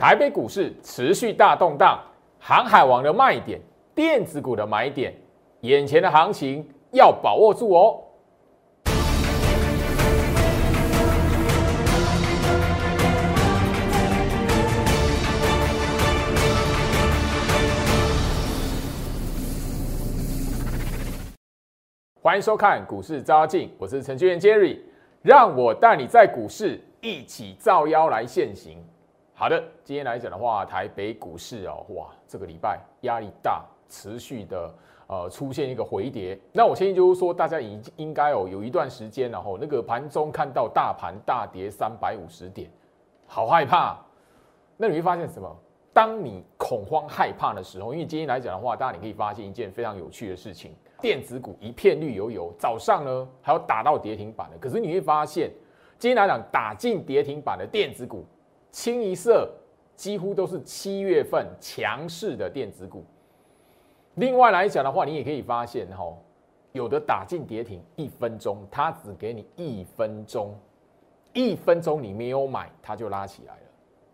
台北股市持续大动荡，航海王的卖点，电子股的买点，眼前的行情要把握住哦。欢迎收看股市招妖，我是程序员 Jerry，让我带你在股市一起造妖来现行。好的，今天来讲的话，台北股市哦，哇，这个礼拜压力大，持续的呃出现一个回跌。那我相信就是说，大家已经应该哦有一段时间，然后那个盘中看到大盘大跌三百五十点，好害怕。那你会发现什么？当你恐慌害怕的时候，因为今天来讲的话，大家你可以发现一件非常有趣的事情，电子股一片绿油油，早上呢还有打到跌停板的，可是你会发现，今天来讲打进跌停板的电子股。清一色几乎都是七月份强势的电子股。另外来讲的话，你也可以发现哈，有的打进跌停一分钟，它只给你一分钟，一分钟你没有买，它就拉起来了。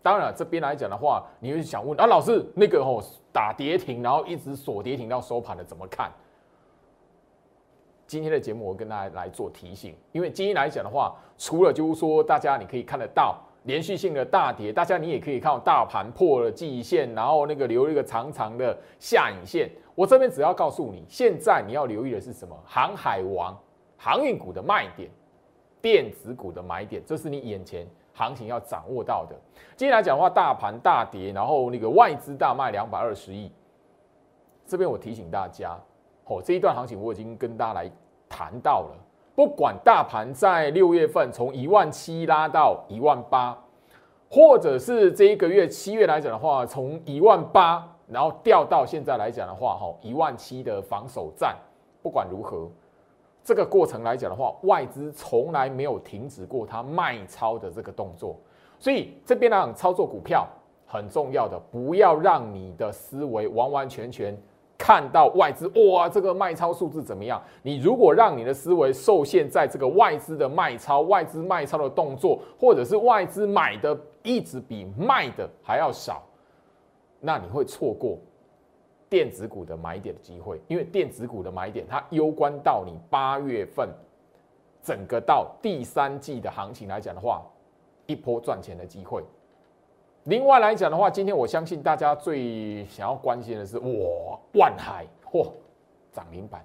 当然这边来讲的话，你会想问啊，老师那个吼打跌停，然后一直锁跌停到收盘的怎么看？今天的节目我跟大家来做提醒，因为今天来讲的话，除了就是说大家你可以看得到。连续性的大跌，大家你也可以看到大盘破了季线，然后那个留了一个长长的下影线。我这边只要告诉你，现在你要留意的是什么？航海王航运股的卖点，电子股的买点，这是你眼前行情要掌握到的。今天来讲的话，大盘大跌，然后那个外资大卖两百二十亿。这边我提醒大家，哦，这一段行情我已经跟大家来谈到了。不管大盘在六月份从一万七拉到一万八，或者是这一个月七月来讲的话，从一万八然后掉到现在来讲的话，哈一万七的防守战，不管如何，这个过程来讲的话，外资从来没有停止过它卖超的这个动作，所以这边呢操作股票很重要的，不要让你的思维完完全全。看到外资哇，这个卖超数字怎么样？你如果让你的思维受限在这个外资的卖超、外资卖超的动作，或者是外资买的一直比卖的还要少，那你会错过电子股的买点的机会。因为电子股的买点，它攸关到你八月份整个到第三季的行情来讲的话，一波赚钱的机会。另外来讲的话，今天我相信大家最想要关心的是，哇，万海嚯涨停板，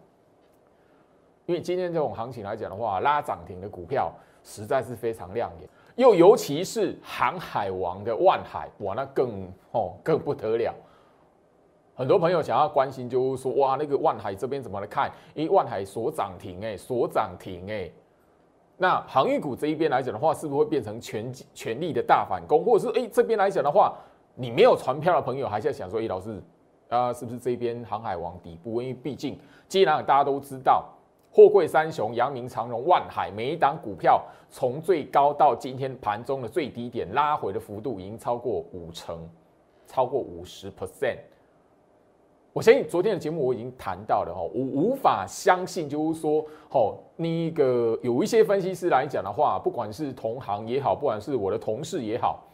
因为今天这种行情来讲的话，拉涨停的股票实在是非常亮眼，又尤其是航海王的万海，哇，那更哦更不得了。很多朋友想要关心，就是说，哇，那个万海这边怎么来看？因为万海所涨停，哎，所涨停，哎。那航运股这一边来讲的话，是不是会变成全全力的大反攻，或者是哎这边来讲的话，你没有船票的朋友还在想说，哎老师啊，是不是这边航海王底部？因为毕竟既然大家都知道，货柜三雄、阳明、长荣、万海，每一档股票从最高到今天盘中的最低点拉回的幅度已经超过五成，超过五十 percent。我相信昨天的节目我已经谈到了哈，我无法相信，就是说，哦，那个有一些分析师来讲的话，不管是同行也好，不管是我的同事也好，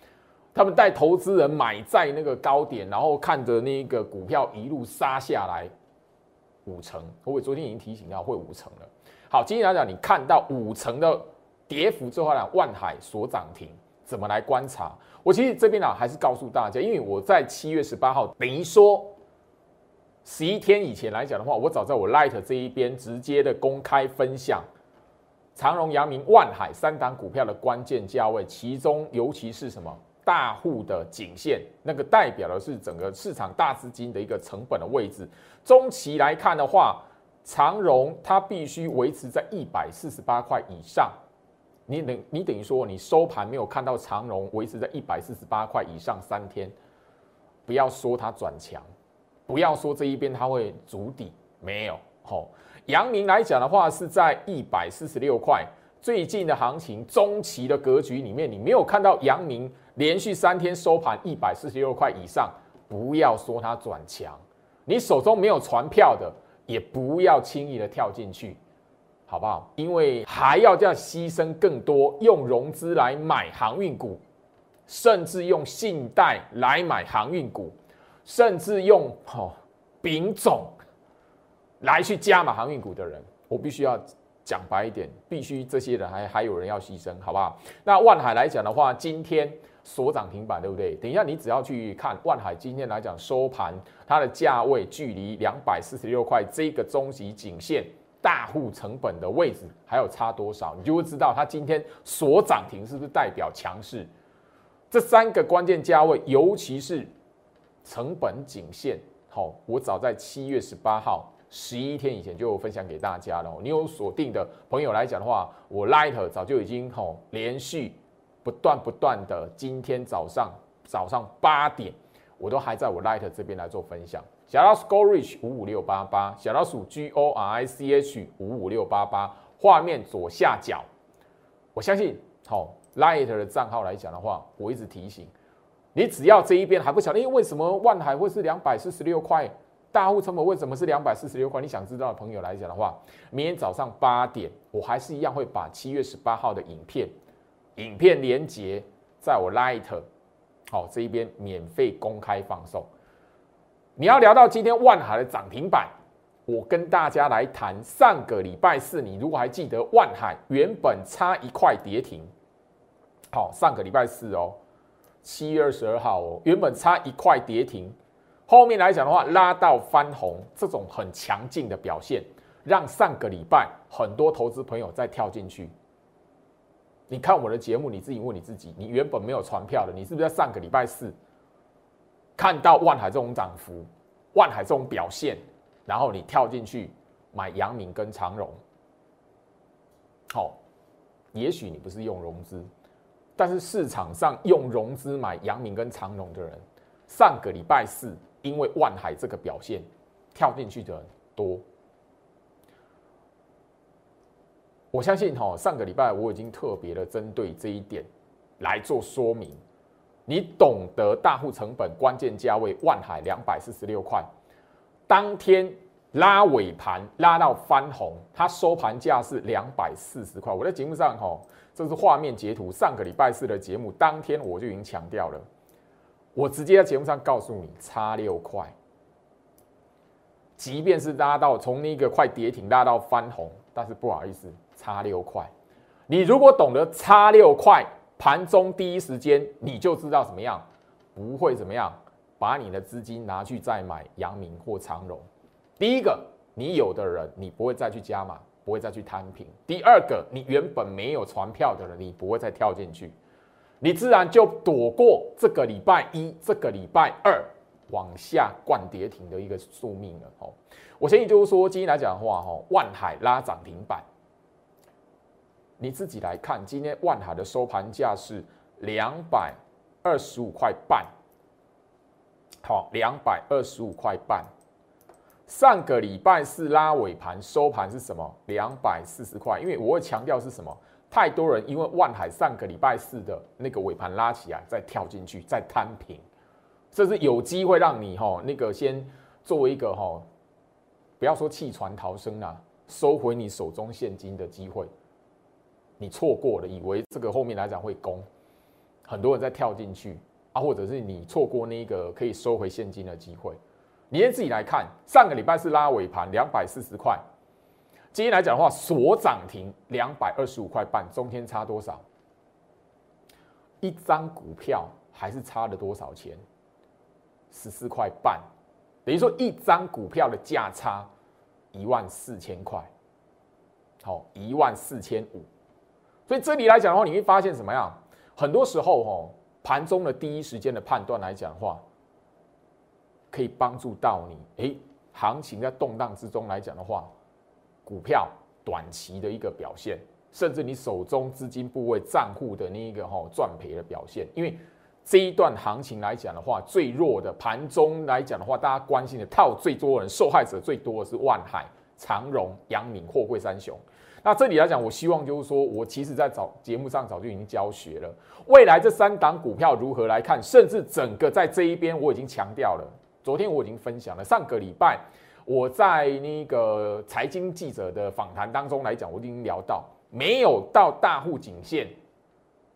他们带投资人买在那个高点，然后看着那个股票一路杀下来五成，我昨天已经提醒到会五成了。好，今天来讲，你看到五成的跌幅之后呢，万海所涨停，怎么来观察？我其实这边呢，还是告诉大家，因为我在七月十八号等于说。十一天以前来讲的话，我早在我 Light 这一边直接的公开分享长荣、阳明、万海三档股票的关键价位，其中尤其是什么大户的颈线，那个代表的是整个市场大资金的一个成本的位置。中期来看的话，长荣它必须维持在一百四十八块以上。你等你等于说你收盘没有看到长荣维持在一百四十八块以上三天，不要说它转强。不要说这一边它会筑底，没有。好，阳明来讲的话是在一百四十六块，最近的行情中期的格局里面，你没有看到阳明连续三天收盘一百四十六块以上，不要说它转强，你手中没有船票的，也不要轻易的跳进去，好不好？因为还要这样牺牲更多，用融资来买航运股，甚至用信贷来买航运股，甚至用哦丙种来去加码航运股的人，我必须要讲白一点，必须这些人还还有人要牺牲，好不好？那万海来讲的话，今天所涨停板，对不对？等一下你只要去看万海今天来讲收盘，它的价位距离两百四十六块这个中级颈线大户成本的位置还有差多少，你就会知道它今天所涨停是不是代表强势。这三个关键价位，尤其是成本颈线，好，我早在七月十八号。十一天以前就分享给大家了。你有锁定的朋友来讲的话，我 Light 早就已经吼连续不断不断的，今天早上早上八点，我都还在我 Light 这边来做分享。小老鼠 Go Reach 五五六八八，小老鼠 G O R I C H 五五六八八，画面左下角，我相信好 Light 的账号来讲的话，我一直提醒你，只要这一边还不晓得，因为什么万海会是两百四十六块？大户成本为什么是两百四十六块？你想知道的朋友来讲的话，明天早上八点，我还是一样会把七月十八号的影片、影片连接在我 Light 好这一边免费公开放送。你要聊到今天万海的涨停板，我跟大家来谈上个礼拜四，你如果还记得万海原本差一块跌停，好，上个礼拜四哦，七月二十二号哦，原本差一块跌停。后面来讲的话，拉到翻红这种很强劲的表现，让上个礼拜很多投资朋友再跳进去。你看我的节目，你自己问你自己，你原本没有传票的，你是不是在上个礼拜四看到万海这种涨幅、万海这种表现，然后你跳进去买阳明跟长荣？好，也许你不是用融资，但是市场上用融资买阳明跟长荣的人，上个礼拜四。因为万海这个表现，跳进去的人多。我相信哈，上个礼拜我已经特别的针对这一点来做说明。你懂得大户成本关键价位，万海两百四十六块，当天拉尾盘拉到翻红，它收盘价是两百四十块。我在节目上哈，这是画面截图，上个礼拜四的节目当天我就已经强调了。我直接在节目上告诉你，差六块，即便是拉到从那个快跌停拉到翻红，但是不好意思，差六块。你如果懂得差六块，盘中第一时间你就知道怎么样，不会怎么样，把你的资金拿去再买阳明或长荣。第一个，你有的人你不会再去加码，不会再去摊平；第二个，你原本没有传票的人，你不会再跳进去。你自然就躲过这个礼拜一、这个礼拜二往下灌跌停的一个宿命了。哦，我建议就是说，今天来讲的话，哈，万海拉涨停板，你自己来看，今天万海的收盘价是两百二十五块半，好，两百二十五块半。上个礼拜四拉尾盘收盘是什么？两百四十块。因为我会强调是什么？太多人因为万海上个礼拜四的那个尾盘拉起来，再跳进去，再摊平，这是有机会让你哈那个先作为一个哈，不要说弃船逃生啊，收回你手中现金的机会，你错过了，以为这个后面来讲会攻，很多人在跳进去啊，或者是你错过那个可以收回现金的机会，你先自己来看，上个礼拜是拉尾盘两百四十块。今天来讲的话，所涨停两百二十五块半，中间差多少？一张股票还是差了多少钱？十四块半，等于说一张股票的价差一万四千块，好，一万四千五。所以这里来讲的话，你会发现什么样？很多时候哦，盘中的第一时间的判断来讲的话，可以帮助到你。诶，行情在动荡之中来讲的话。股票短期的一个表现，甚至你手中资金部位账户的那一个哈赚赔的表现，因为这一段行情来讲的话，最弱的盘中来讲的话，大家关心的套最多人受害者最多的是万海、长荣、阳明、货柜三雄。那这里来讲，我希望就是说我其实在早节目上早就已经教学了，未来这三档股票如何来看，甚至整个在这一边我已经强调了，昨天我已经分享了，上个礼拜。我在那个财经记者的访谈当中来讲，我已经聊到，没有到大户颈线，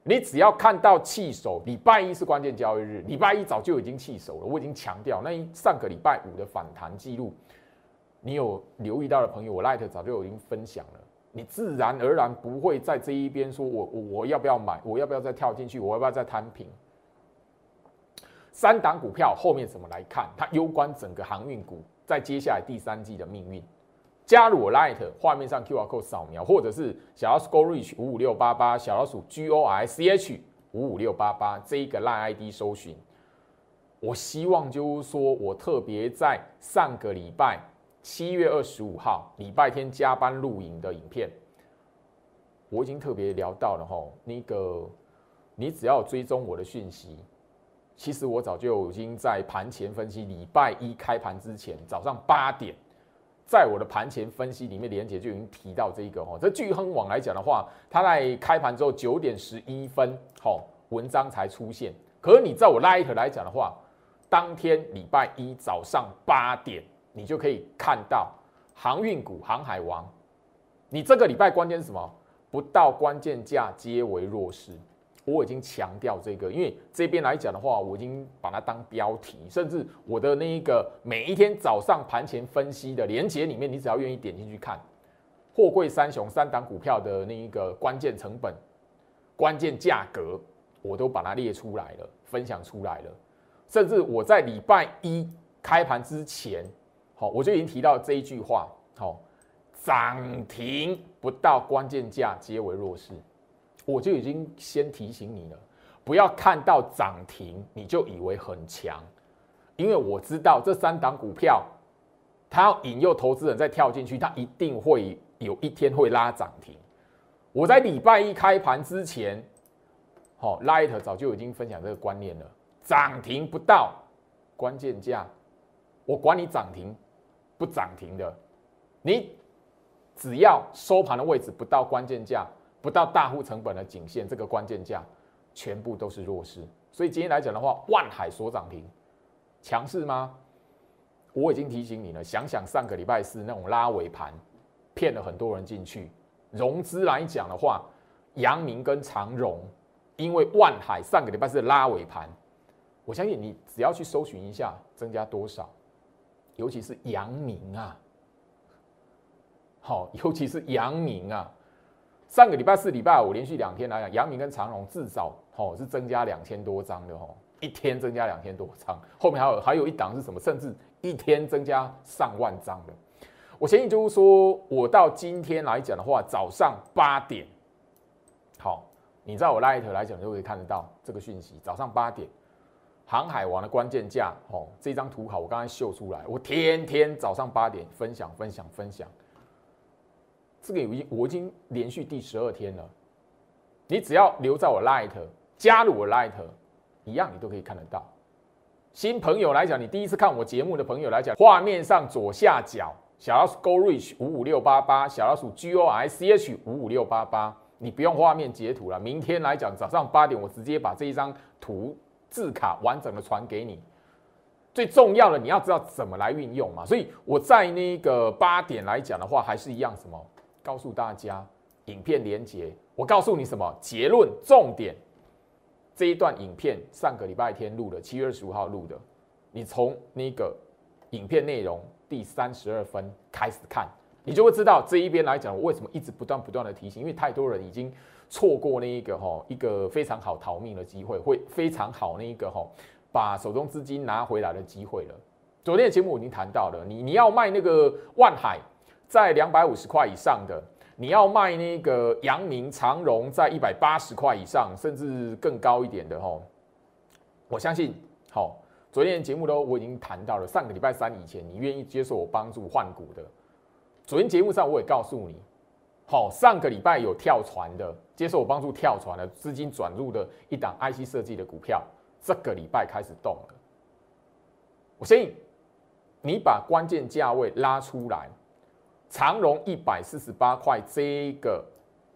你只要看到弃守，礼拜一是关键交易日，礼拜一早就已经弃守了。我已经强调，那上个礼拜五的反弹记录，你有留意到的朋友，我 Light 早就已经分享了。你自然而然不会在这一边说，我我我要不要买，我要不要再跳进去，我要不要再摊平？三档股票后面怎么来看？它攸关整个航运股在接下来第三季的命运。加入我 Light 画面上 QR code 扫描，或者是小老鼠 Go Reach 五五六八八，小老鼠 G O I C H 五五六八八这一个 Line ID 搜寻。我希望就是说我特别在上个礼拜七月二十五号礼拜天加班录影的影片，我已经特别聊到了哈，那个你只要追踪我的讯息，其实我早就已经在盘前分析，礼拜一开盘之前早上八点。在我的盘前分析里面，连杰就已经提到这一个哈，这巨亨网来讲的话，它在开盘之后九点十一分，好文章才出现。可是你在我 Light 来讲的话，当天礼拜一早上八点，你就可以看到航运股、航海王。你这个礼拜关键是什么？不到关键价皆为弱势。我已经强调这个，因为这边来讲的话，我已经把它当标题，甚至我的那一个每一天早上盘前分析的连接里面，你只要愿意点进去看，货柜三雄三档股票的那一个关键成本、关键价格，我都把它列出来了，分享出来了。甚至我在礼拜一开盘之前，好，我就已经提到这一句话，好，涨停不到关键价皆为弱势。我就已经先提醒你了，不要看到涨停你就以为很强，因为我知道这三档股票，它要引诱投资人再跳进去，它一定会有一天会拉涨停。我在礼拜一开盘之前，好，Light 早就已经分享这个观念了，涨停不到关键价，我管你涨停不涨停的，你只要收盘的位置不到关键价。不到大户成本的颈线，这个关键价全部都是弱势。所以今天来讲的话，万海所涨停，强势吗？我已经提醒你了。想想上个礼拜四那种拉尾盘，骗了很多人进去。融资来讲的话，阳明跟长荣，因为万海上个礼拜是拉尾盘，我相信你只要去搜寻一下，增加多少，尤其是阳明啊，好，尤其是阳明啊。上个礼拜四、礼拜五连续两天来讲，阳明跟长荣至少吼是增加两千多张的吼，一天增加两千多张，后面还有还有一档是什么？甚至一天增加上万张的。我相信就是说，我到今天来讲的话，早上八点，好，你在我 Light 来讲就可以看得到这个讯息。早上八点，航海王的关键价，哦，这张图好，我刚才秀出来，我天天早上八点分享分享分享。这个已经我已经连续第十二天了，你只要留在我 Light，加入我 Light，一样你都可以看得到。新朋友来讲，你第一次看我节目的朋友来讲，画面上左下角小老鼠 Go Reach 五五六八八，小老鼠 G O I C H 五五六八八，你不用画面截图了。明天来讲早上八点，我直接把这一张图字卡完整的传给你。最重要的你要知道怎么来运用嘛，所以我在那个八点来讲的话，还是一样什么？告诉大家，影片连接。我告诉你什么结论？重点这一段影片上个礼拜天录的，七月二十五号录的。你从那个影片内容第三十二分开始看，你就会知道这一边来讲，我为什么一直不断不断的提醒，因为太多人已经错过那一个哈一个非常好逃命的机会，会非常好那一个哈把手中资金拿回来的机会了。昨天的节目我已经谈到了，你你要卖那个万海。在两百五十块以上的，你要卖那个阳明长荣，在一百八十块以上，甚至更高一点的吼，我相信，好，昨天节目都我已经谈到了，上个礼拜三以前，你愿意接受我帮助换股的，昨天节目上我也告诉你，好，上个礼拜有跳船的，接受我帮助跳船的资金转入的一档 IC 设计的股票，这个礼拜开始动了，我相信你把关键价位拉出来。长荣一百四十八块这个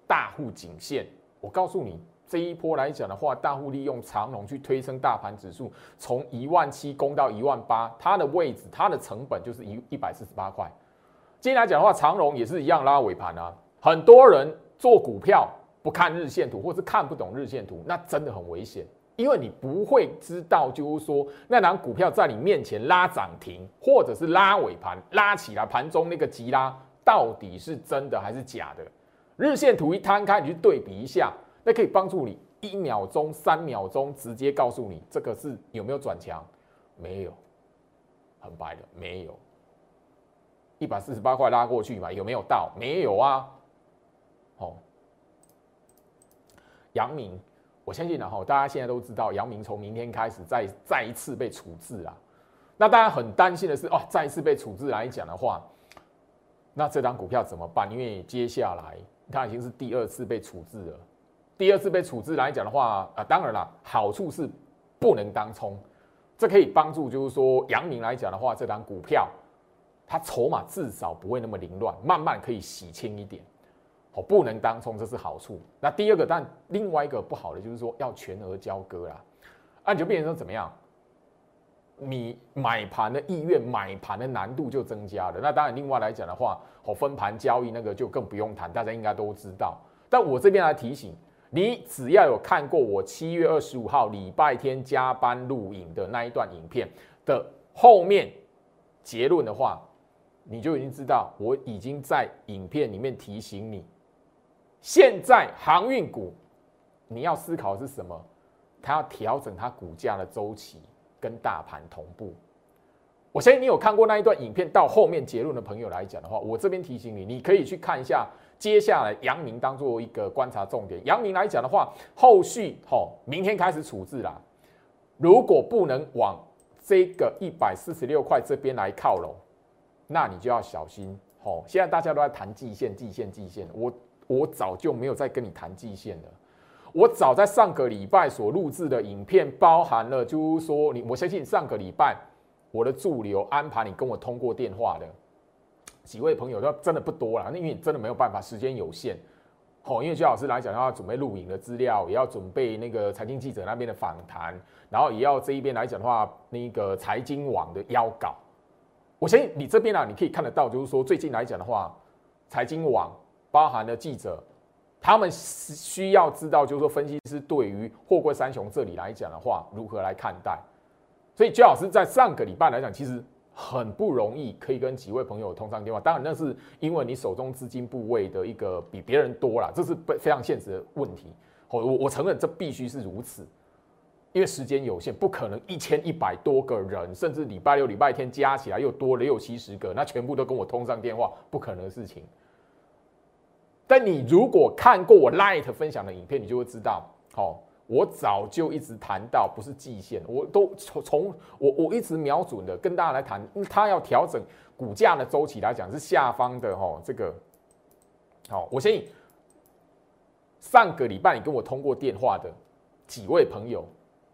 大户颈线，我告诉你，这一波来讲的话，大户利用长荣去推升大盘指数，从一万七攻到一万八，它的位置，它的成本就是一一百四十八块。今天来讲的话，长荣也是一样拉尾盘啊。很多人做股票不看日线图，或是看不懂日线图，那真的很危险，因为你不会知道，就是说那档股票在你面前拉涨停，或者是拉尾盘拉起来，盘中那个急拉到底是真的还是假的？日线图一摊开，你去对比一下，那可以帮助你一秒钟、三秒钟直接告诉你这个是有没有转强，没有，很白的，没有。一百四十八块拉过去嘛？有没有到？没有啊。好，杨明，我相信然后大家现在都知道，杨明从明天开始再再一次被处置啊。那大家很担心的是，哦，再一次被处置来讲的话，那这张股票怎么办？因为接下来它已经是第二次被处置了。第二次被处置来讲的话，啊，当然了，好处是不能当冲，这可以帮助，就是说杨明来讲的话，这张股票。它筹码至少不会那么凌乱，慢慢可以洗清一点。哦，不能当冲，这是好处。那第二个，但另外一个不好的就是说要全额交割啦，那你就变成说怎么样？你买盘的意愿、买盘的难度就增加了。那当然，另外来讲的话，哦，分盘交易那个就更不用谈，大家应该都知道。但我这边来提醒你，只要有看过我七月二十五号礼拜天加班录影的那一段影片的后面结论的话。你就已经知道，我已经在影片里面提醒你，现在航运股你要思考的是什么？它要调整它股价的周期跟大盘同步。我相信你有看过那一段影片到后面结论的朋友来讲的话，我这边提醒你，你可以去看一下接下来阳明当做一个观察重点。阳明来讲的话，后续吼明天开始处置啦，如果不能往这个一百四十六块这边来靠拢。那你就要小心哦！现在大家都在谈季线、季线、季线，我我早就没有再跟你谈季线了。我早在上个礼拜所录制的影片，包含了就是说，你我相信上个礼拜我的助理有安排你跟我通过电话的几位朋友，都真的不多了，因为真的没有办法，时间有限。哦，因为薛老师来讲，要准备录影的资料，也要准备那个财经记者那边的访谈，然后也要这一边来讲的话，那个财经网的邀稿。我相信你这边啊，你可以看得到，就是说最近来讲的话，财经网包含了记者，他们需要知道，就是说分析师对于货柜三雄这里来讲的话，如何来看待。所以焦老师在上个礼拜来讲，其实很不容易可以跟几位朋友通上电话。当然那是因为你手中资金部位的一个比别人多了，这是非常现实的问题。我我承认这必须是如此。因为时间有限，不可能一千一百多个人，甚至礼拜六、礼拜天加起来又多了六七十个，那全部都跟我通上电话，不可能的事情。但你如果看过我 Light 分享的影片，你就会知道，好，我早就一直谈到不是季线，我都从从我我一直瞄准的跟大家来谈，它要调整股价的周期来讲是下方的哈，这个好，我相信上个礼拜你跟我通过电话的几位朋友。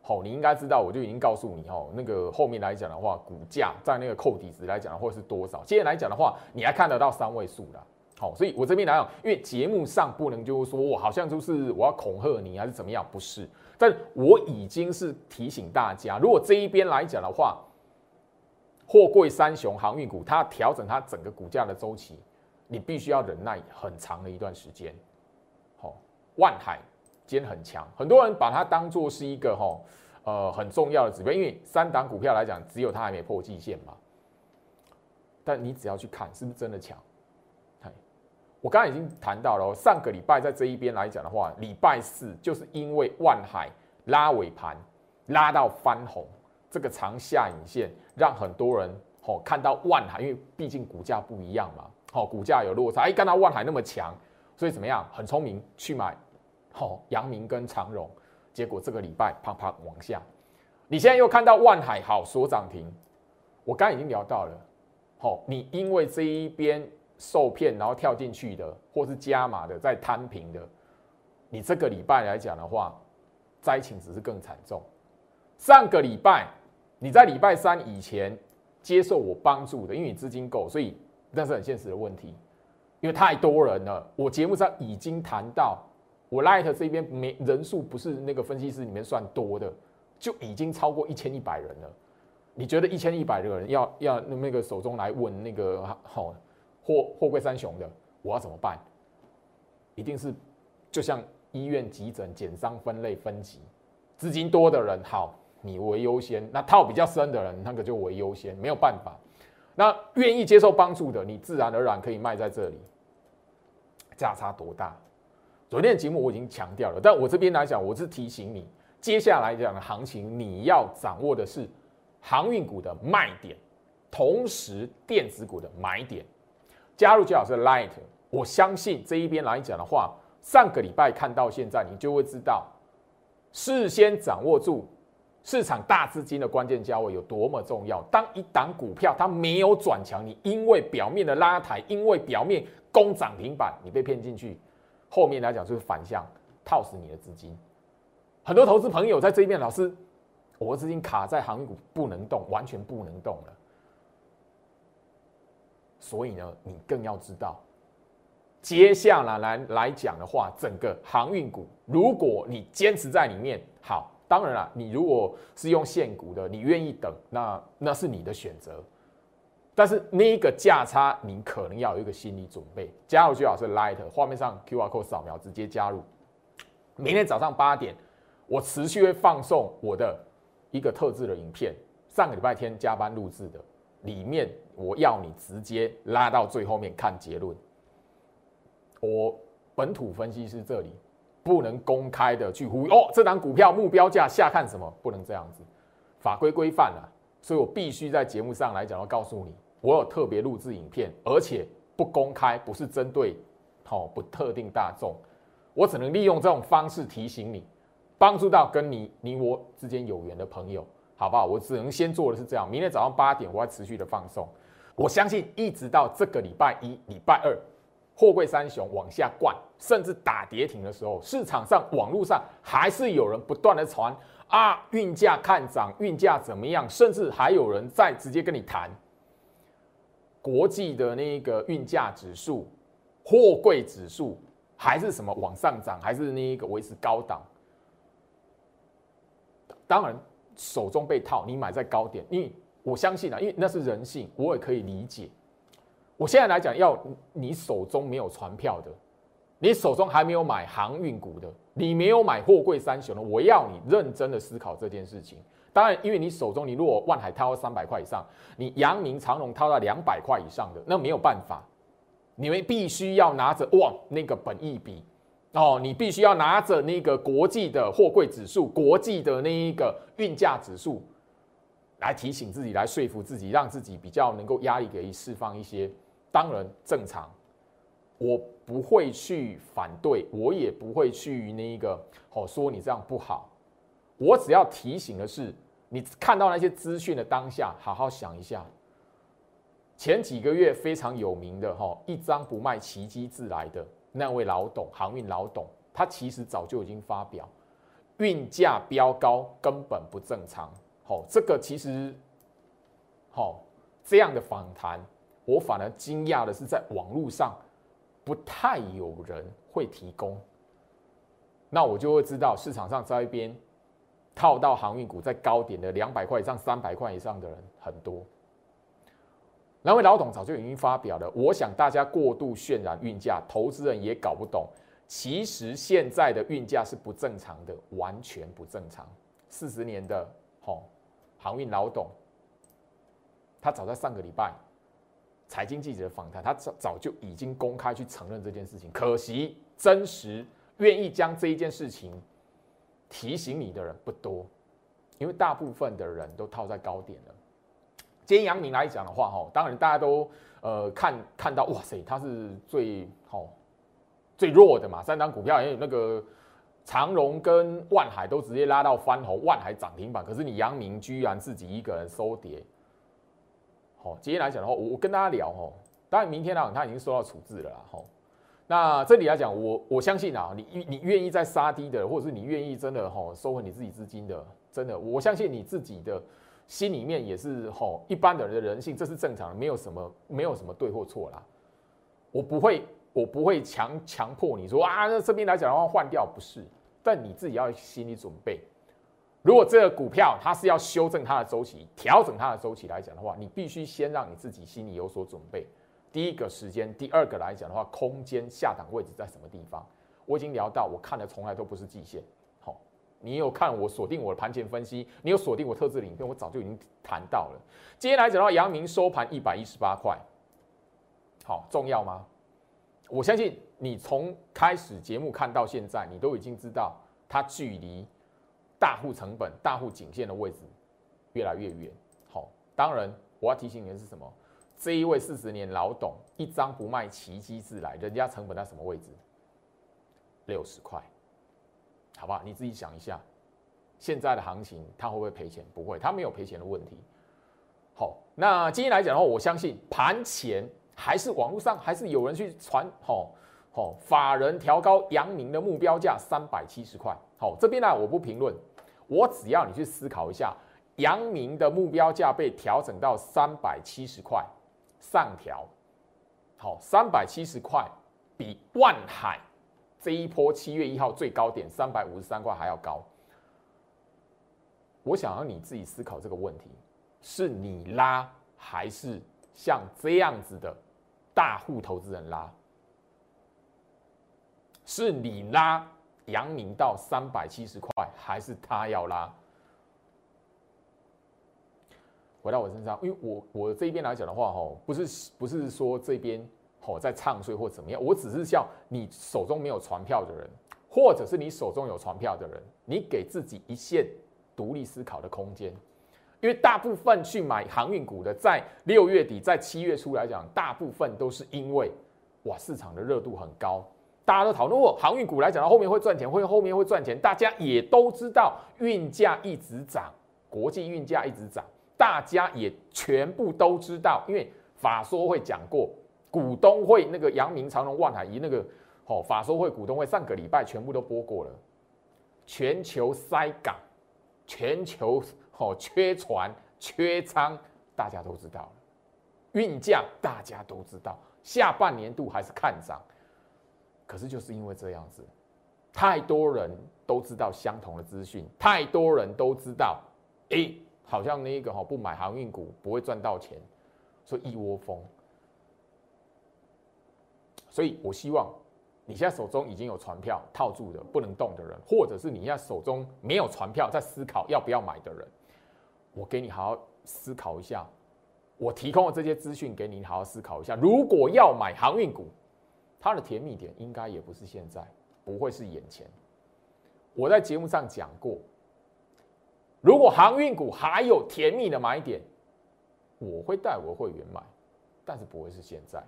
好，你应该知道，我就已经告诉你哦，那个后面来讲的话，股价在那个扣底值来讲的话是多少？接下来讲的话，你还看得到三位数的。好，所以我这边来讲，因为节目上不能就是说我好像就是我要恐吓你还是怎么样，不是。但我已经是提醒大家，如果这一边来讲的话，货柜三雄航运股它调整它整个股价的周期，你必须要忍耐很长的一段时间。好，万海。坚很强，很多人把它当做是一个哈呃很重要的指标，因为三档股票来讲，只有它还没破季线嘛。但你只要去看是不是真的强，我刚刚已经谈到了，上个礼拜在这一边来讲的话，礼拜四就是因为万海拉尾盘拉到翻红，这个长下影线让很多人哦看到万海，因为毕竟股价不一样嘛，好股价有落差，哎看到万海那么强，所以怎么样很聪明去买。好，阳明跟长荣，结果这个礼拜啪啪往下。你现在又看到万海好所涨停，我刚已经聊到了。好，你因为这一边受骗，然后跳进去的，或是加码的，在摊平的，你这个礼拜来讲的话，灾情只是更惨重。上个礼拜你在礼拜三以前接受我帮助的，因为你资金够，所以那是很现实的问题。因为太多人了，我节目上已经谈到。我 Light 这边没人数不是那个分析师里面算多的，就已经超过一千一百人了。你觉得一千一百个人要要那个手中来问那个好货货柜三雄的，我要怎么办？一定是就像医院急诊减伤分类分级，资金多的人好，你为优先；那套比较深的人，那个就为优先，没有办法。那愿意接受帮助的，你自然而然可以卖在这里，价差多大？昨天的节目我已经强调了，但我这边来讲，我是提醒你，接下来讲的行情，你要掌握的是航运股的卖点，同时电子股的买点。加入最好是 Light，我相信这一边来讲的话，上个礼拜看到现在，你就会知道，事先掌握住。市场大资金的关键价位有多么重要？当一档股票它没有转强，你因为表面的拉抬，因为表面攻涨停板，你被骗进去，后面来讲就是反向套死你的资金。很多投资朋友在这一边，老师，我的资金卡在航运股不能动，完全不能动了。所以呢，你更要知道，接下来来来讲的话，整个航运股，如果你坚持在里面，好。当然了，你如果是用现股的，你愿意等，那那是你的选择。但是那个价差，你可能要有一个心理准备。加入最好是 Light，画面上 QR code 扫描，直接加入。明天早上八点，我持续会放送我的一个特制的影片，上个礼拜天加班录制的，里面我要你直接拉到最后面看结论。我本土分析师这里。不能公开的去呼哦，这档股票目标价下看什么？不能这样子，法规规范了，所以我必须在节目上来讲，要告诉你，我有特别录制影片，而且不公开，不是针对好不特定大众，我只能利用这种方式提醒你，帮助到跟你你我之间有缘的朋友，好不好？我只能先做的是这样，明天早上八点我会持续的放送，我相信一直到这个礼拜一、礼拜二。货柜三雄往下灌，甚至打跌停的时候，市场上、网络上还是有人不断的传啊，运价看涨，运价怎么样？甚至还有人在直接跟你谈国际的那个运价指数、货柜指数还是什么往上涨，还是那一个维持高档。当然，手中被套，你买在高点，因为我相信啊，因为那是人性，我也可以理解。我现在来讲，要你手中没有船票的，你手中还没有买航运股的，你没有买货柜三雄的，我要你认真的思考这件事情。当然，因为你手中你如果万海掏到三百块以上，你阳明长隆掏到两百块以上的，那没有办法，你们必须要拿着哇那个本益比哦，你必须要拿着那个国际的货柜指数、国际的那一个运价指数来提醒自己，来说服自己，让自己比较能够压力给释放一些。当然正常，我不会去反对，我也不会去那一个哦说你这样不好。我只要提醒的是，你看到那些资讯的当下，好好想一下。前几个月非常有名的哈，一张不卖，奇迹自来的那位老董，航运老董，他其实早就已经发表，运价飙高根本不正常。好，这个其实好这样的访谈。我反而惊讶的是，在网络上不太有人会提供，那我就会知道市场上在一边套到航运股在高点的两百块以上、三百块以上的人很多。那位老董早就已经发表了，我想大家过度渲染运价，投资人也搞不懂，其实现在的运价是不正常的，完全不正常。四十年的吼航运老董，他早在上个礼拜。财经记者访谈，他早早就已经公开去承认这件事情。可惜，真实愿意将这一件事情提醒你的人不多，因为大部分的人都套在高点了。今天阳明来讲的话，哈，当然大家都呃看看到，哇塞，它是最好最弱的嘛，三张股票，因为那个长荣跟万海都直接拉到翻红，万海涨停板，可是你阳明居然自己一个人收跌。好，今天来讲的话，我我跟大家聊哦，当然明天呢，他已经受到处置了啦。吼，那这里来讲，我我相信啊，你你愿意在杀低的，或者是你愿意真的吼收回你自己资金的，真的，我相信你自己的心里面也是吼一般的人的人性，这是正常的，没有什么没有什么对或错啦。我不会我不会强强迫你说啊，那这边来讲的话换掉不是，但你自己要心理准备。如果这个股票它是要修正它的周期、调整它的周期来讲的话，你必须先让你自己心里有所准备。第一个时间，第二个来讲的话，空间下档位置在什么地方？我已经聊到，我看的从来都不是季线。你有看我锁定我的盘前分析，你有锁定我特制的影片，我早就已经谈到了。今天来讲到阳明收盘一百一十八块，好重要吗？我相信你从开始节目看到现在，你都已经知道它距离大户成本、大户颈线的位置越来越远。好，当然我要提醒你的是什么？这一位四十年老董，一张不卖，奇迹自来。人家成本在什么位置？六十块，好不好？你自己想一下，现在的行情它会不会赔钱？不会，它没有赔钱的问题。好，那今天来讲的话，我相信盘前还是网络上还是有人去传，好，好，法人调高阳明的目标价三百七十块。好，这边呢我不评论，我只要你去思考一下，阳明的目标价被调整到三百七十块。上调，好，三百七十块比万海这一波七月一号最高点三百五十三块还要高。我想要你自己思考这个问题：是你拉，还是像这样子的大户投资人拉？是你拉阳明到三百七十块，还是他要拉？回到我身上，因为我我这边来讲的话，哦，不是不是说这边吼在唱衰或怎么样，我只是叫你手中没有船票的人，或者是你手中有船票的人，你给自己一线独立思考的空间，因为大部分去买航运股的，在六月底在七月初来讲，大部分都是因为哇市场的热度很高，大家都讨论过航运股来讲，到后面会赚钱，会后面会赚钱，大家也都知道运价一直涨，国际运价一直涨。大家也全部都知道，因为法说会讲过，股东会那个阳明长隆万海一那个哦，法说会股东会上个礼拜全部都播过了。全球塞港，全球哦缺船缺仓，大家都知道。运价大家都知道，下半年度还是看涨。可是就是因为这样子，太多人都知道相同的资讯，太多人都知道，哎。好像那个哈不买航运股不会赚到钱，所以一窝蜂。所以我希望你现在手中已经有船票套住的不能动的人，或者是你现在手中没有船票在思考要不要买的人，我给你好好思考一下。我提供的这些资讯给你好好思考一下。如果要买航运股，它的甜蜜点应该也不是现在，不会是眼前。我在节目上讲过。如果航运股还有甜蜜的买点，我会带我会员买，但是不会是现在。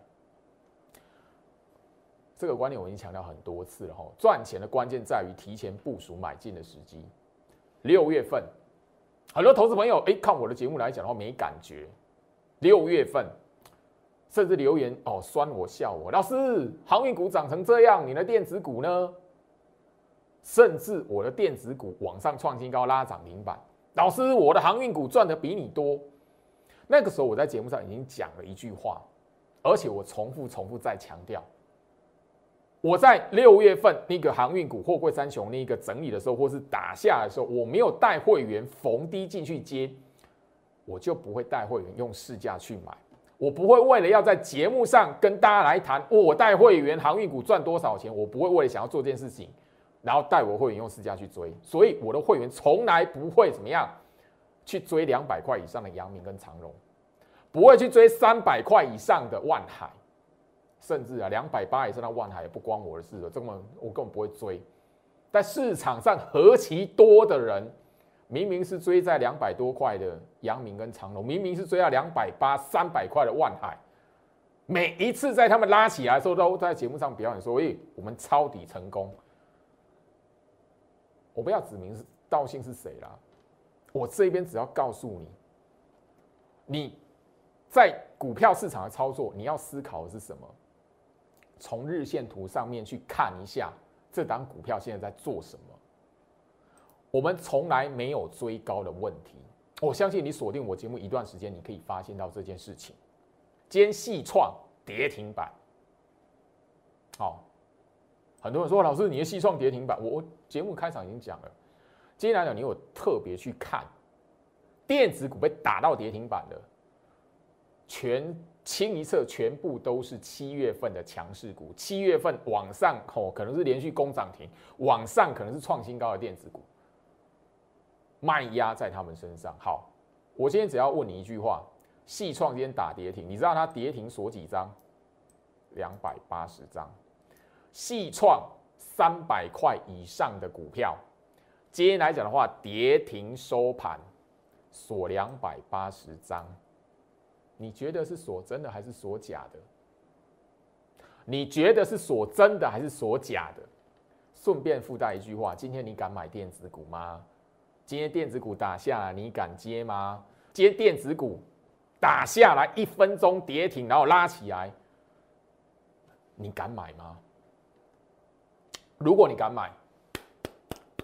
这个观念我已经强调很多次了哈。赚钱的关键在于提前部署买进的时机。六月份，很多投资朋友哎看我的节目来讲的话没感觉。六月份，甚至留言哦酸我笑我，老师航运股涨成这样，你的电子股呢？甚至我的电子股往上创新高，拉涨停板。老师，我的航运股赚的比你多。那个时候我在节目上已经讲了一句话，而且我重复、重复再强调。我在六月份那个航运股货柜三雄那个整理的时候，或是打下的时候，我没有带会员逢低进去接，我就不会带会员用市价去买。我不会为了要在节目上跟大家来谈，我带会员航运股赚多少钱，我不会为了想要做这件事情。然后带我会员用市价去追，所以我的会员从来不会怎么样去追两百块以上的阳明跟长荣，不会去追三百块以上的万海，甚至啊两百八以上的万海也不关我的事了，这么我根本不会追。但市场上何其多的人，明明是追在两百多块的阳明跟长隆，明明是追到两百八、三百块的万海，每一次在他们拉起来的时候，都在节目上表演说：“诶，我们抄底成功。”我不要指名道姓是谁啦，我这边只要告诉你，你在股票市场的操作，你要思考的是什么？从日线图上面去看一下这档股票现在在做什么。我们从来没有追高的问题，我相信你锁定我节目一段时间，你可以发现到这件事情。今天细创跌停板，好。很多人说：“老师，你的细创跌停板。”我我节目开场已经讲了。今天来讲，你有特别去看电子股被打到跌停板的，全清一色，全部都是七月份的强势股。七月份往上吼，可能是连续攻涨停，往上可能是创新高的电子股，卖压在他们身上。好，我今天只要问你一句话：细创今天打跌停，你知道它跌停锁几张？两百八十张。细创三百块以上的股票，今天来讲的话，跌停收盘锁两百八十张。你觉得是锁真的还是锁假的？你觉得是锁真的还是锁假的？顺便附带一句话：今天你敢买电子股吗？今天电子股打下来，你敢接吗？今天电子股打下来一分钟跌停，然后拉起来，你敢买吗？如果你敢买，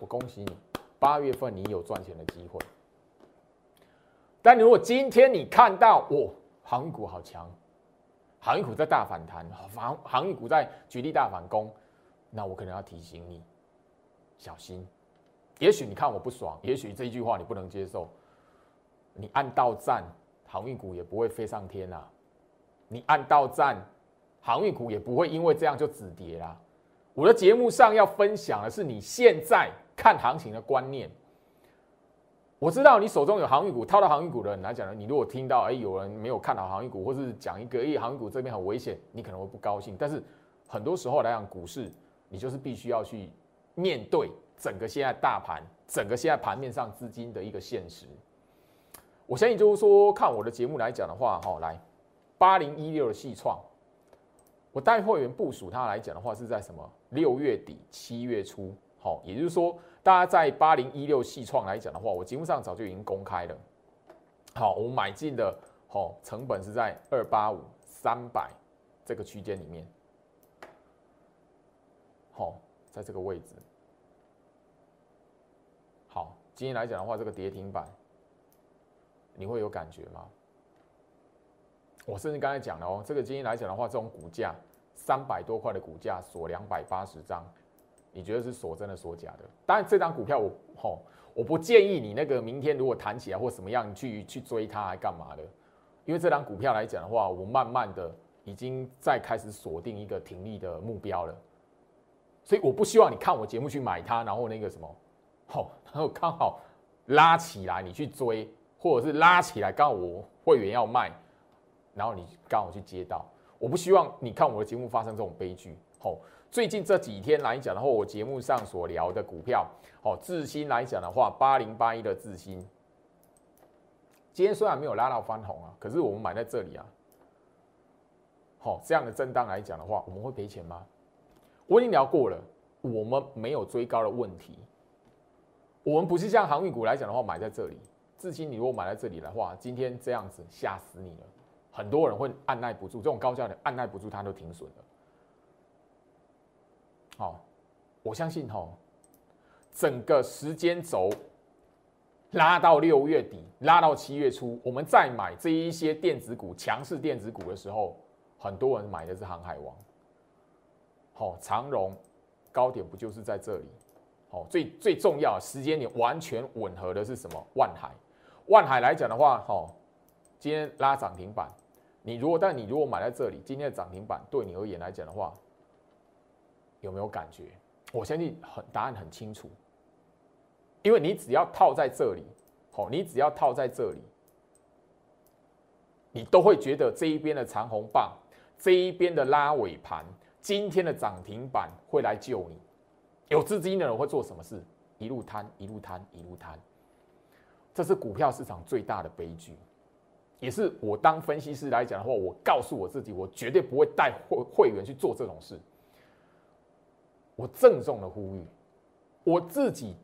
我恭喜你，八月份你有赚钱的机会。但如果今天你看到我航运股好强，航运股在大反弹，航航运股在举例大反攻，那我可能要提醒你小心。也许你看我不爽，也许这一句话你不能接受，你按到站，航运股也不会飞上天啊！你按到站，航运股也不会因为这样就止跌啦。我的节目上要分享的是你现在看行情的观念。我知道你手中有航运股，套到航运股的人来讲呢，你如果听到哎有人没有看好航运股，或是讲一个哎航运股这边很危险，你可能会不高兴。但是很多时候来讲，股市你就是必须要去面对整个现在大盘，整个现在盘面上资金的一个现实。我相信就是说，看我的节目来讲的话，哈，来八零一六的细创。我带会员部署它来讲的话，是在什么六月底七月初，好，也就是说，大家在八零一六系创来讲的话，我节目上早就已经公开了。好，我买进的，好，成本是在二八五三百这个区间里面，好，在这个位置。好，今天来讲的话，这个跌停板，你会有感觉吗？我甚至刚才讲了哦，这个今天来讲的话，这种股价三百多块的股价锁两百八十张，你觉得是锁真的锁假的？当然，这张股票我吼，我不建议你那个明天如果弹起来或什么样去去追它，还干嘛的？因为这张股票来讲的话，我慢慢的已经在开始锁定一个停利的目标了，所以我不希望你看我节目去买它，然后那个什么，吼，然后刚好拉起来你去追，或者是拉起来刚好我会员要卖。然后你刚好去接到，我不希望你看我的节目发生这种悲剧。吼，最近这几天来讲的话，我节目上所聊的股票，好，智新来讲的话，八零八一的智新，今天虽然没有拉到翻红啊，可是我们买在这里啊，好，这样的震荡来讲的话，我们会赔钱吗？我已经聊过了，我们没有追高的问题，我们不是像航运股来讲的话，买在这里，智新你如果买在这里的话，今天这样子吓死你了。很多人会按耐不住，这种高价的按耐不住，它都停损了。好，我相信哈，整个时间轴拉到六月底，拉到七月初，我们再买这一些电子股、强势电子股的时候，很多人买的是航海王。好，长荣高点不就是在这里？好，最最重要时间点完全吻合的是什么？万海，万海来讲的话，哈，今天拉涨停板。你如果，但你如果买在这里，今天的涨停板对你而言来讲的话，有没有感觉？我相信很答案很清楚，因为你只要套在这里，好，你只要套在这里，你都会觉得这一边的长红棒，这一边的拉尾盘，今天的涨停板会来救你。有资金的人会做什么事？一路摊，一路摊，一路摊。这是股票市场最大的悲剧。也是我当分析师来讲的话，我告诉我自己，我绝对不会带会会员去做这种事。我郑重的呼吁，我自己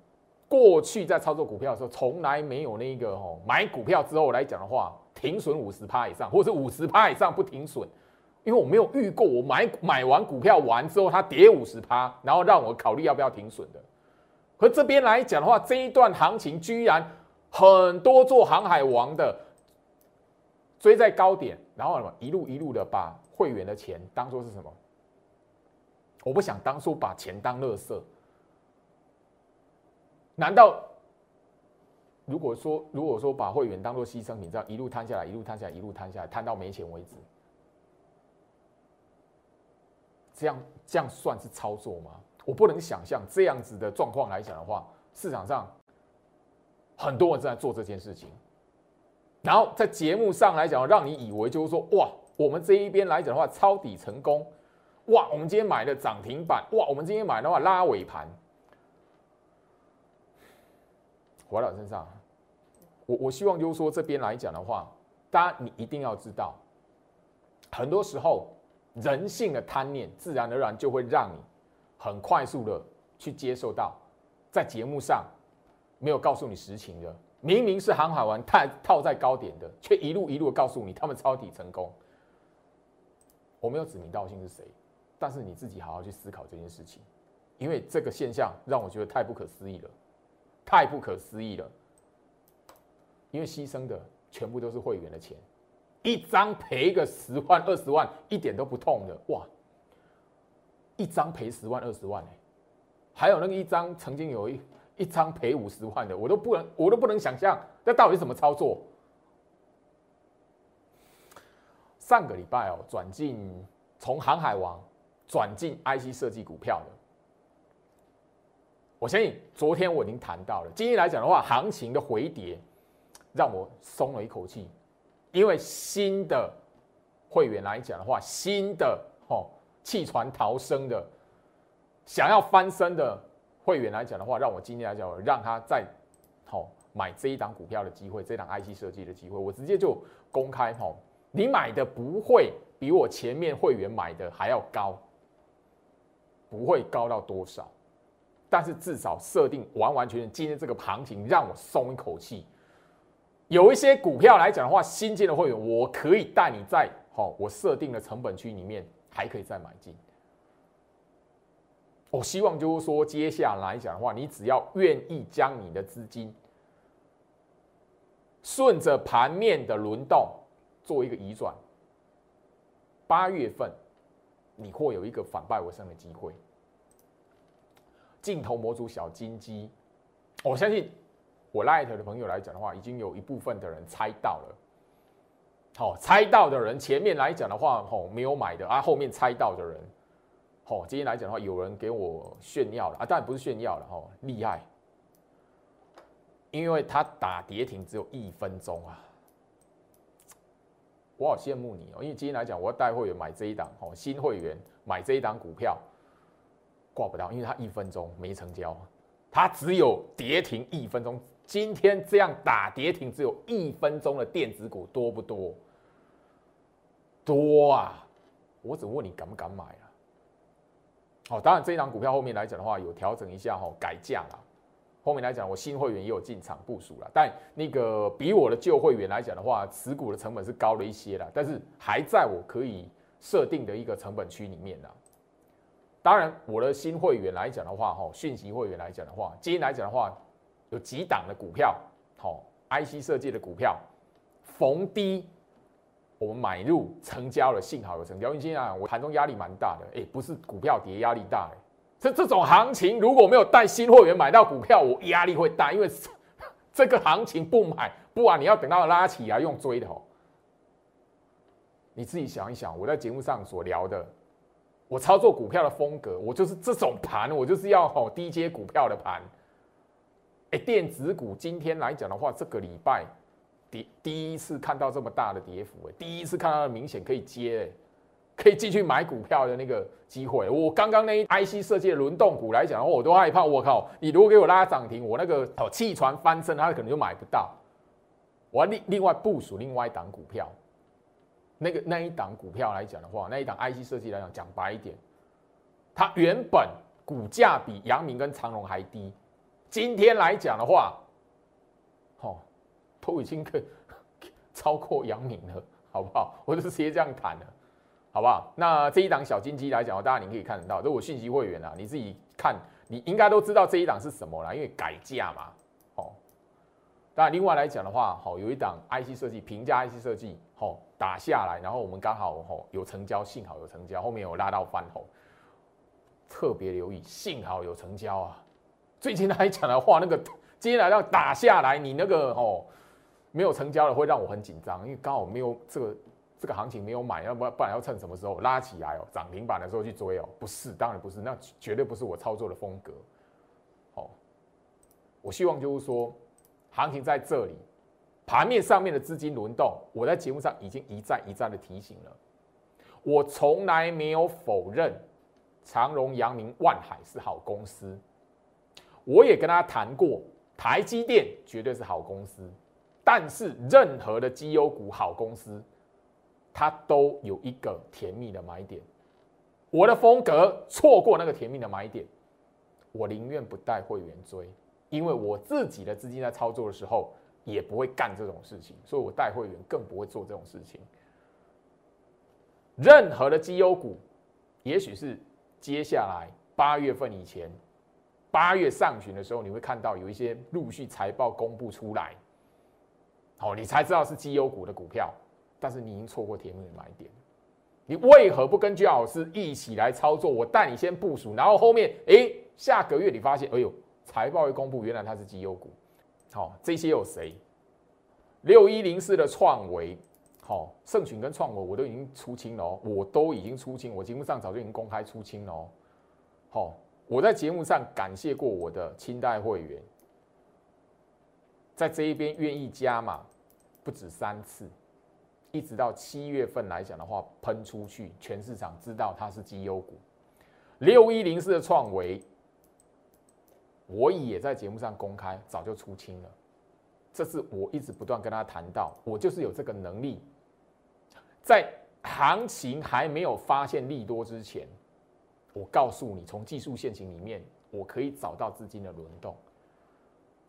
过去在操作股票的时候，从来没有那个哦，买股票之后来讲的话，停损五十趴以上，或者是五十趴以上不停损，因为我没有遇过我买买完股票完之后它跌五十趴，然后让我考虑要不要停损的。和这边来讲的话，这一段行情居然很多做航海王的。追在高点，然后什么一路一路的把会员的钱当做是什么？我不想当初把钱当垃圾。难道如果说如果说把会员当做牺牲品，这样一路摊下来，一路摊下来，一路摊下来，摊到没钱为止，这样这样算是操作吗？我不能想象这样子的状况来讲的话，市场上很多人正在做这件事情，然后在节目上来讲，让你以为就是说，哇，我们这一边来讲的话，抄底成功，哇，我们今天买的涨停板，哇，我们今天买的话拉尾盘。回到身上，我我希望就是说这边来讲的话，大家你一定要知道，很多时候人性的贪念，自然而然就会让你很快速的去接受到，在节目上没有告诉你实情的，明明是航海王套套在高点的，却一路一路告诉你他们抄底成功。我没有指名道姓是谁，但是你自己好好去思考这件事情，因为这个现象让我觉得太不可思议了。太不可思议了，因为牺牲的全部都是会员的钱，一张赔个十万二十万一点都不痛的哇！一张赔十万二十万哎，还有那个一张曾经有一一张赔五十万的，我都不能我都不能想象那到底怎么操作。上个礼拜哦，转进从航海王转进 IC 设计股票的。我相信昨天我已经谈到了，今天来讲的话，行情的回跌让我松了一口气，因为新的会员来讲的话，新的哦弃船逃生的想要翻身的会员来讲的话，让我今天来讲，让他再好买这一档股票的机会，这档 IC 设计的机会，我直接就公开哈，你买的不会比我前面会员买的还要高，不会高到多少。但是至少设定完完全全，今天这个行情让我松一口气。有一些股票来讲的话，新进的会员，我可以带你在好我设定的成本区里面，还可以再买进。我希望就是说，接下来讲的话，你只要愿意将你的资金顺着盘面的轮动做一个移转，八月份你会有一个反败为胜的机会。镜头模组小金鸡，我相信我 Light 的朋友来讲的话，已经有一部分的人猜到了。好，猜到的人前面来讲的话，吼没有买的啊，后面猜到的人，吼今天来讲的话，有人给我炫耀了啊，当然不是炫耀了，吼厉害，因为他打跌停只有一分钟啊，我好羡慕你哦，因为今天来讲，我要带会员买这一档，哦新会员买这一档股票。挂不到，因为它一分钟没成交，它只有跌停一分钟。今天这样打跌停，只有一分钟的电子股多不多？多啊！我只问你敢不敢买啊？好，当然这一档股票后面来讲的话，有调整一下哈，改价了。后面来讲，我新会员也有进场部署了，但那个比我的旧会员来讲的话，持股的成本是高了一些了，但是还在我可以设定的一个成本区里面呢。当然，我的新会员来讲的话，哈，讯息会员来讲的话，今天来讲的话，有几档的股票，好，IC 设计的股票，逢低我们买入成交了，幸好有成交。因为今天啊，我盘中压力蛮大的，哎，不是股票跌压力大，哎，这这种行情如果没有带新货源买到股票，我压力会大，因为这 个行情不买不啊，你要等到拉起来用追的哦。你自己想一想，我在节目上所聊的。我操作股票的风格，我就是这种盘，我就是要吼低阶股票的盘。哎，电子股今天来讲的话，这个礼拜第第一次看到这么大的跌幅，哎，第一次看到明显可以接，可以进去买股票的那个机会。我刚刚那一 IC 设计的轮动股来讲的话，我都害怕。我靠，你如果给我拉涨停，我那个哦气船翻身，它可能就买不到。我要另另外部署另外一档股票。那个那一档股票来讲的话，那一档 IC 设计来讲，讲白一点，它原本股价比阳明跟长荣还低，今天来讲的话，哦，都已经可超过阳明了，好不好？我就直接这样谈了，好不好？那这一档小金鸡来讲，大家你可以看得到，如果讯息会员啊，你自己看，你应该都知道这一档是什么了，因为改价嘛，哦。当然，另外来讲的话，好，有一档 IC 设计，平价 IC 设计，好。打下来，然后我们刚好吼有成交，幸好有成交，后面有拉到翻红，特别留意，幸好有成交啊。最近来讲的话，那个 今天来到打下来，你那个哦没有成交的会让我很紧张，因为刚好没有这个这个行情没有买，要不不然要趁什么时候拉起来哦，涨停板的时候去追哦，不是，当然不是，那绝对不是我操作的风格。哦，我希望就是说，行情在这里，盘面上面的资金轮动，我在节目上已经一再一再的提醒了，我从来没有否认长荣、阳明、万海是好公司，我也跟他谈过。台积电绝对是好公司，但是任何的绩优股好公司，它都有一个甜蜜的买点。我的风格错过那个甜蜜的买点，我宁愿不带会员追，因为我自己的资金在操作的时候也不会干这种事情，所以我带会员更不会做这种事情。任何的绩优股，也许是接下来八月份以前。八月上旬的时候，你会看到有一些陆续财报公布出来，好，你才知道是绩优股的股票，但是你已经错过甜蜜的买点。你为何不跟居老师一起来操作？我带你先部署，然后后面，哎，下个月你发现，哎呦，财报一公布，原来它是绩优股。好，这些有谁？六一零四的创维，好，盛群跟创维我都已经出清了哦，我都已经出清，我节目上早就已经公开出清了哦，好。我在节目上感谢过我的清代会员，在这一边愿意加码不止三次，一直到七月份来讲的话，喷出去，全市场知道它是绩优股。六一零四的创维，我也在节目上公开，早就出清了。这是我一直不断跟他谈到，我就是有这个能力，在行情还没有发现利多之前。我告诉你，从技术线型里面，我可以找到资金的轮动。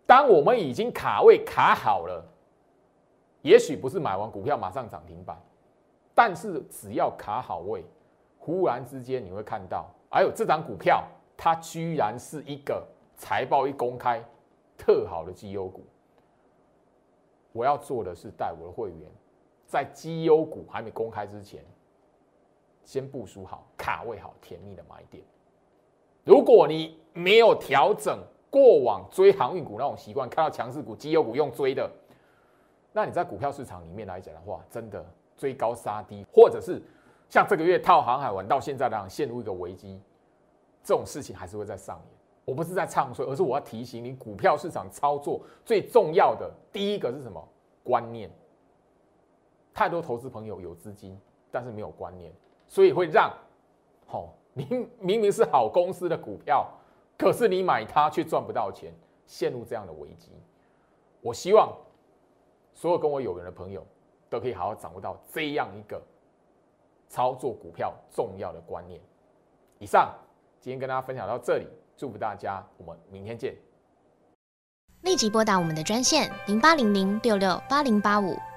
当我们已经卡位卡好了，也许不是买完股票马上涨停板，但是只要卡好位，忽然之间你会看到，哎呦，这张股票它居然是一个财报一公开特好的绩优股。我要做的是带我的会员，在绩优股还没公开之前。先部署好，卡位好，甜蜜的买点。如果你没有调整过往追航运股那种习惯，看到强势股、绩优股用追的，那你在股票市场里面来讲的话，真的追高杀低，或者是像这个月套航海玩到现在这样陷入一个危机，这种事情还是会在上演。我不是在唱衰，而是我要提醒你，股票市场操作最重要的第一个是什么观念？太多投资朋友有资金，但是没有观念。所以会让，好，明明明是好公司的股票，可是你买它却赚不到钱，陷入这样的危机。我希望所有跟我有缘的朋友都可以好好掌握到这样一个操作股票重要的观念。以上，今天跟大家分享到这里，祝福大家，我们明天见。立即拨打我们的专线零八零零六六八零八五。